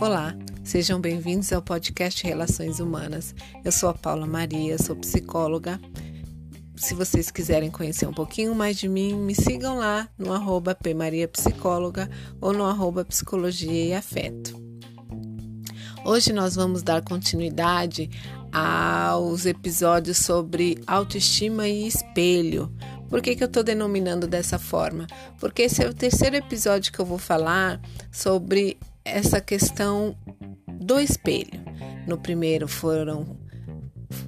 Olá, sejam bem-vindos ao podcast Relações Humanas. Eu sou a Paula Maria, sou psicóloga. Se vocês quiserem conhecer um pouquinho mais de mim, me sigam lá no arroba pmariapsicóloga ou no arroba psicologia e afeto. Hoje nós vamos dar continuidade aos episódios sobre autoestima e espelho. Por que, que eu estou denominando dessa forma? Porque esse é o terceiro episódio que eu vou falar sobre essa questão do espelho. No primeiro foram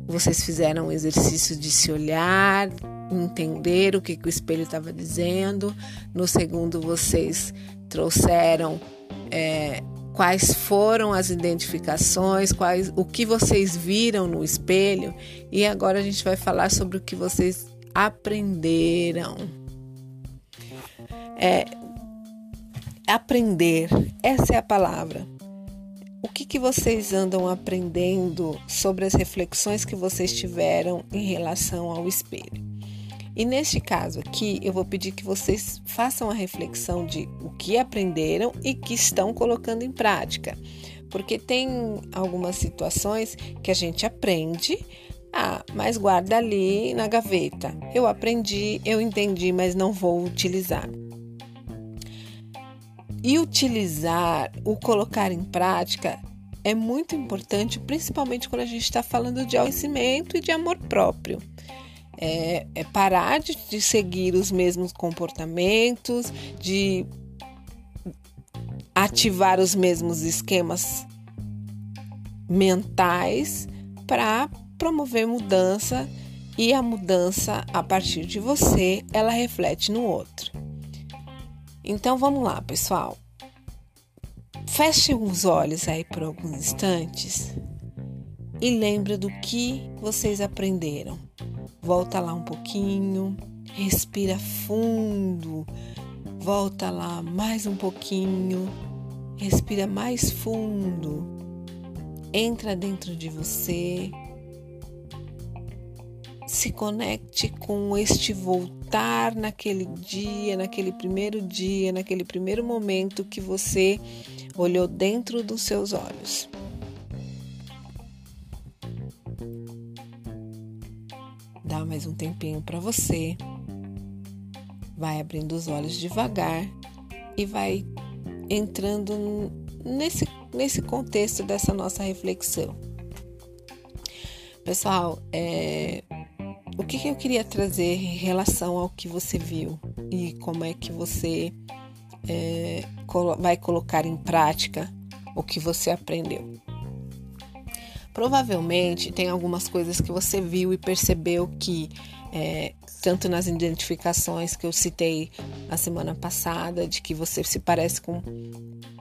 vocês fizeram um exercício de se olhar, entender o que, que o espelho estava dizendo. No segundo, vocês trouxeram é, quais foram as identificações, quais, o que vocês viram no espelho. E agora a gente vai falar sobre o que vocês aprenderam. É, aprender, essa é a palavra. O que, que vocês andam aprendendo sobre as reflexões que vocês tiveram em relação ao espelho? E neste caso aqui, eu vou pedir que vocês façam a reflexão de o que aprenderam e que estão colocando em prática. Porque tem algumas situações que a gente aprende, ah, mas guarda ali na gaveta. Eu aprendi, eu entendi, mas não vou utilizar. E utilizar, o colocar em prática é muito importante, principalmente quando a gente está falando de conhecimento e de amor próprio. É, é parar de, de seguir os mesmos comportamentos, de ativar os mesmos esquemas mentais para promover mudança e a mudança a partir de você, ela reflete no outro. Então vamos lá, pessoal. Feche os olhos aí por alguns instantes e lembra do que vocês aprenderam. Volta lá um pouquinho, respira fundo. Volta lá mais um pouquinho. Respira mais fundo. Entra dentro de você se conecte com este voltar naquele dia, naquele primeiro dia, naquele primeiro momento que você olhou dentro dos seus olhos. Dá mais um tempinho para você. Vai abrindo os olhos devagar e vai entrando nesse, nesse contexto dessa nossa reflexão. Pessoal, é, o que, que eu queria trazer em relação ao que você viu e como é que você é, vai colocar em prática o que você aprendeu? Provavelmente tem algumas coisas que você viu e percebeu que, é, tanto nas identificações que eu citei na semana passada, de que você se parece com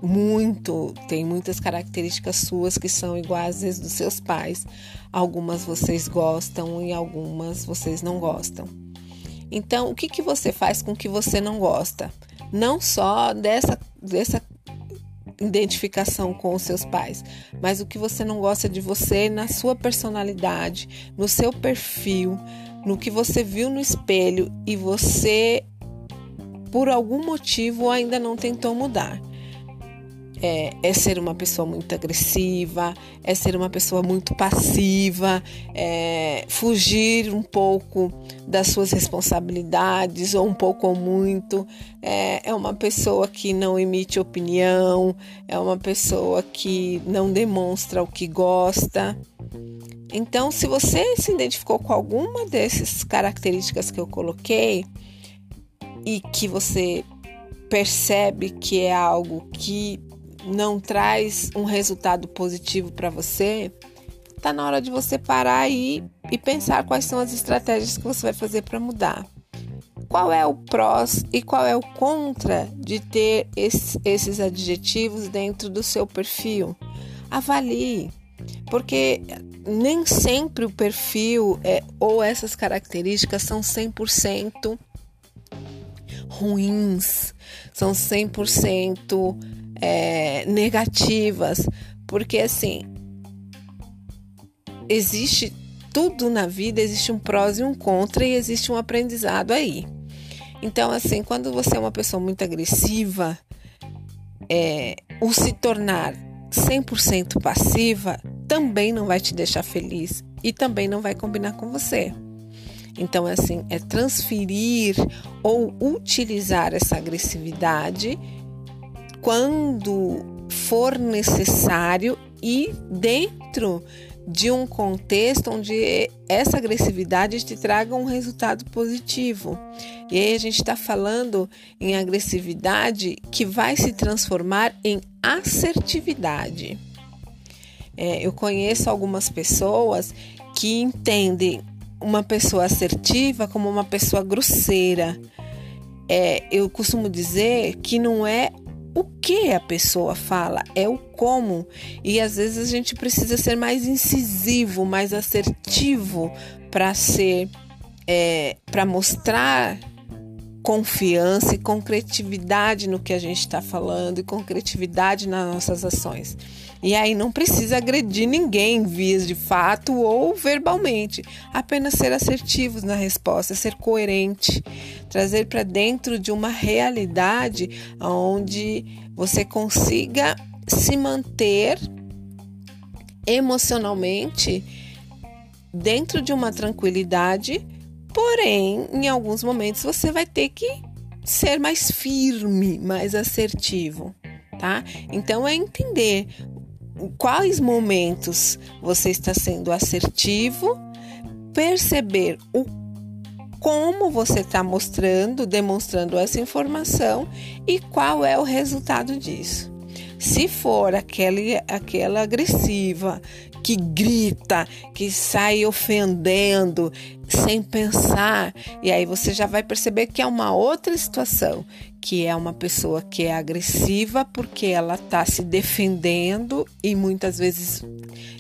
muito, tem muitas características suas que são iguais às dos seus pais. Algumas vocês gostam e algumas vocês não gostam. Então, o que, que você faz com que você não gosta? Não só dessa, dessa identificação com os seus pais, mas o que você não gosta de você na sua personalidade, no seu perfil, no que você viu no espelho e você, por algum motivo, ainda não tentou mudar é, é, ser uma pessoa muito agressiva, é ser uma pessoa muito passiva, é fugir um pouco das suas responsabilidades, ou um pouco ou muito, é, é uma pessoa que não emite opinião, é uma pessoa que não demonstra o que gosta. Então, se você se identificou com alguma dessas características que eu coloquei e que você percebe que é algo que não traz um resultado positivo para você, tá na hora de você parar aí e pensar quais são as estratégias que você vai fazer para mudar. Qual é o prós e qual é o contra de ter esses, esses adjetivos dentro do seu perfil? Avalie, porque nem sempre o perfil é, ou essas características são 100% ruins, são 100% é, negativas, porque assim existe tudo na vida, existe um prós e um contra e existe um aprendizado aí. Então, assim, quando você é uma pessoa muito agressiva, é, o se tornar 100% passiva também não vai te deixar feliz e também não vai combinar com você. Então, assim, é transferir ou utilizar essa agressividade quando for necessário e dentro de um contexto onde essa agressividade te traga um resultado positivo. E aí a gente está falando em agressividade que vai se transformar em assertividade. É, eu conheço algumas pessoas que entendem uma pessoa assertiva como uma pessoa grosseira. É, eu costumo dizer que não é o que a pessoa fala, é o como. E às vezes a gente precisa ser mais incisivo, mais assertivo para ser, é, para mostrar confiança e concretividade no que a gente está falando e concretividade nas nossas ações. E aí não precisa agredir ninguém vias de fato ou verbalmente, apenas ser assertivos na resposta, ser coerente, trazer para dentro de uma realidade onde você consiga se manter emocionalmente dentro de uma tranquilidade, porém, em alguns momentos você vai ter que ser mais firme, mais assertivo, tá? Então é entender quais momentos você está sendo assertivo, perceber o como você está mostrando, demonstrando essa informação e qual é o resultado disso. Se for aquele, aquela agressiva que grita, que sai ofendendo sem pensar, e aí você já vai perceber que é uma outra situação, que é uma pessoa que é agressiva porque ela está se defendendo e muitas vezes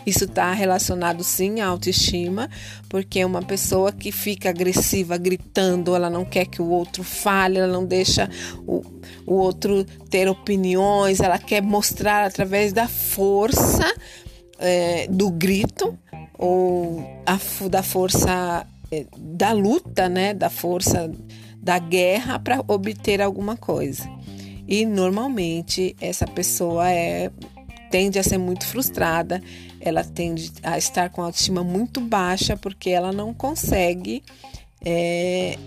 isso está relacionado sim à autoestima, porque é uma pessoa que fica agressiva gritando, ela não quer que o outro fale, ela não deixa o, o outro ter opiniões, ela quer mostrar através da força é, do grito ou a, da força é, da luta, né, da força da guerra para obter alguma coisa. E normalmente essa pessoa é tende a ser muito frustrada, ela tende a estar com a autoestima muito baixa porque ela não consegue é,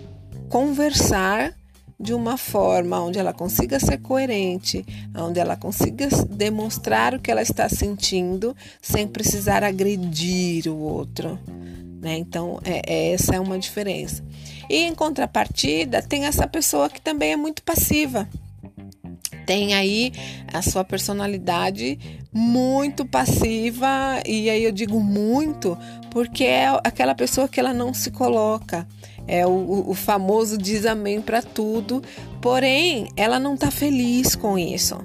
conversar de uma forma onde ela consiga ser coerente, onde ela consiga demonstrar o que ela está sentindo sem precisar agredir o outro. Né? Então, é, é, essa é uma diferença. E em contrapartida, tem essa pessoa que também é muito passiva. Tem aí a sua personalidade muito passiva, e aí eu digo muito porque é aquela pessoa que ela não se coloca. É o, o famoso diz amém para tudo, porém ela não está feliz com isso.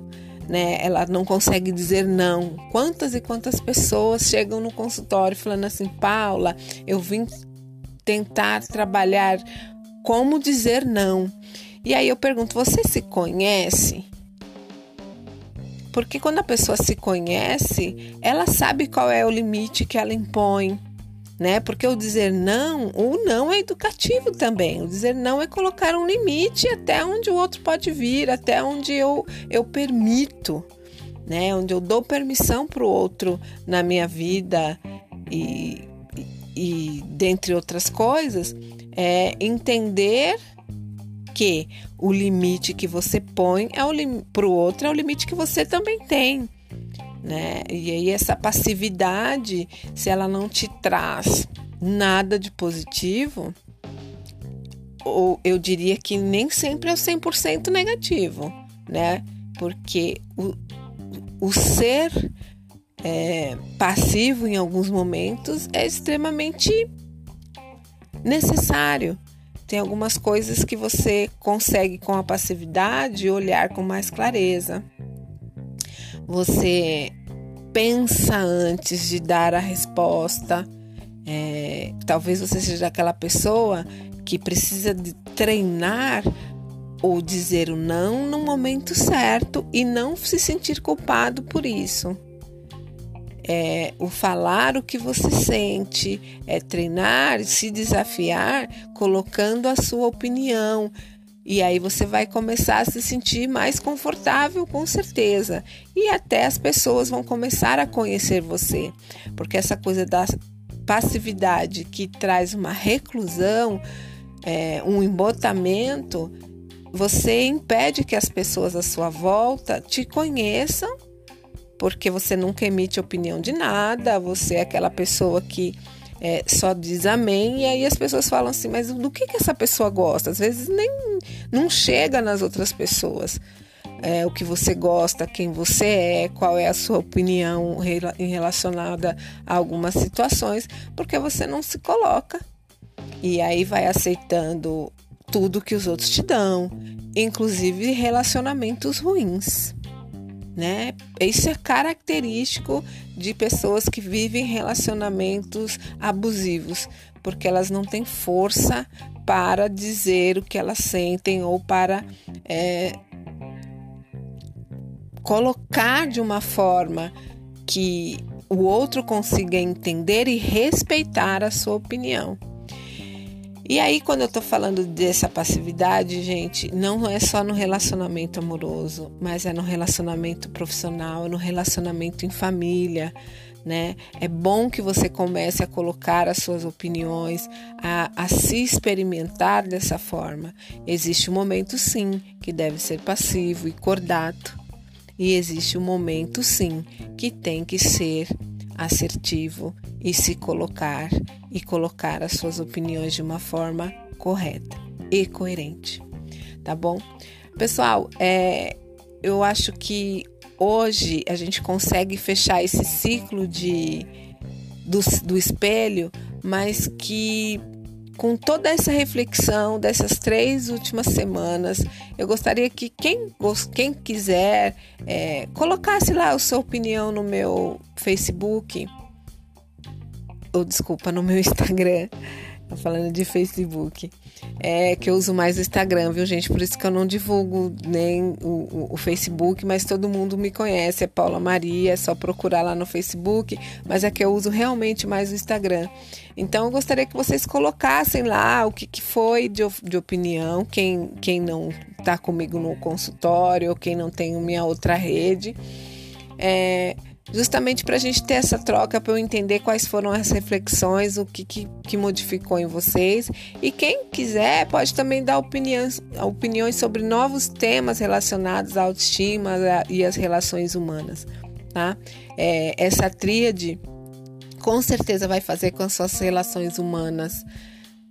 Né? Ela não consegue dizer não. Quantas e quantas pessoas chegam no consultório falando assim, Paula, eu vim tentar trabalhar como dizer não. E aí eu pergunto: você se conhece? Porque quando a pessoa se conhece, ela sabe qual é o limite que ela impõe, né? Porque o dizer não, o não é educativo também. O dizer não é colocar um limite até onde o outro pode vir, até onde eu, eu permito, né? Onde eu dou permissão para o outro na minha vida e e dentre outras coisas, é entender que o limite que você põe é para o outro é o limite que você também tem. Né? E aí essa passividade, se ela não te traz nada de positivo, ou eu diria que nem sempre é 100% negativo, né? Porque o, o ser é, passivo em alguns momentos é extremamente necessário. Tem algumas coisas que você consegue com a passividade olhar com mais clareza. Você pensa antes de dar a resposta. É, talvez você seja aquela pessoa que precisa de treinar ou dizer o não no momento certo e não se sentir culpado por isso é, o falar o que você sente, é treinar, se desafiar, colocando a sua opinião E aí você vai começar a se sentir mais confortável, com certeza. E até as pessoas vão começar a conhecer você. Porque essa coisa da passividade que traz uma reclusão, é, um embotamento, você impede que as pessoas à sua volta te conheçam, porque você nunca emite opinião de nada, você é aquela pessoa que é, só diz amém, e aí as pessoas falam assim, mas do que, que essa pessoa gosta? Às vezes nem não chega nas outras pessoas. É, o que você gosta, quem você é, qual é a sua opinião em relacionada a algumas situações, porque você não se coloca. E aí vai aceitando tudo que os outros te dão, inclusive relacionamentos ruins. Né? Isso é característico de pessoas que vivem relacionamentos abusivos, porque elas não têm força para dizer o que elas sentem ou para é, colocar de uma forma que o outro consiga entender e respeitar a sua opinião. E aí, quando eu tô falando dessa passividade, gente, não é só no relacionamento amoroso, mas é no relacionamento profissional, no relacionamento em família, né? É bom que você comece a colocar as suas opiniões, a, a se experimentar dessa forma. Existe um momento, sim, que deve ser passivo e cordato, e existe um momento, sim, que tem que ser assertivo e se colocar e colocar as suas opiniões de uma forma correta e coerente, tá bom? Pessoal, é, eu acho que hoje a gente consegue fechar esse ciclo de do, do espelho, mas que com toda essa reflexão dessas três últimas semanas, eu gostaria que quem, quem quiser é, colocasse lá a sua opinião no meu Facebook, ou desculpa, no meu Instagram. Tô falando de Facebook. É que eu uso mais o Instagram, viu, gente? Por isso que eu não divulgo nem o, o, o, Facebook, mas todo mundo me conhece. É Paula Maria, é só procurar lá no Facebook. Mas é que eu uso realmente mais o Instagram. Então eu gostaria que vocês colocassem lá o que, que foi de, de opinião, quem, quem não está comigo no consultório, quem não tem minha outra rede. É, justamente para a gente ter essa troca, para eu entender quais foram as reflexões, o que, que, que, modificou em vocês. E quem quiser pode também dar opiniões, opiniões sobre novos temas relacionados à autoestima e às relações humanas. Tá? É, essa tríade com certeza vai fazer com que as suas relações humanas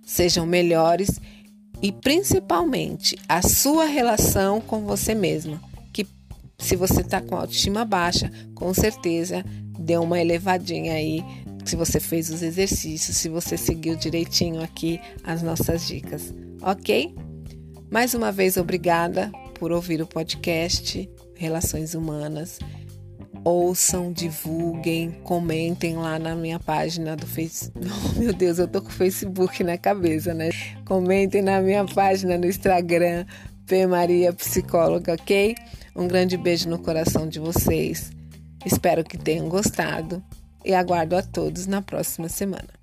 sejam melhores e principalmente a sua relação com você mesma se você está com autoestima baixa, com certeza deu uma elevadinha aí. Se você fez os exercícios, se você seguiu direitinho aqui as nossas dicas, ok? Mais uma vez, obrigada por ouvir o podcast Relações Humanas. Ouçam, divulguem, comentem lá na minha página do Facebook. Oh, meu Deus, eu tô com o Facebook na cabeça, né? Comentem na minha página no Instagram, P Maria Psicóloga, ok? Um grande beijo no coração de vocês. Espero que tenham gostado e aguardo a todos na próxima semana.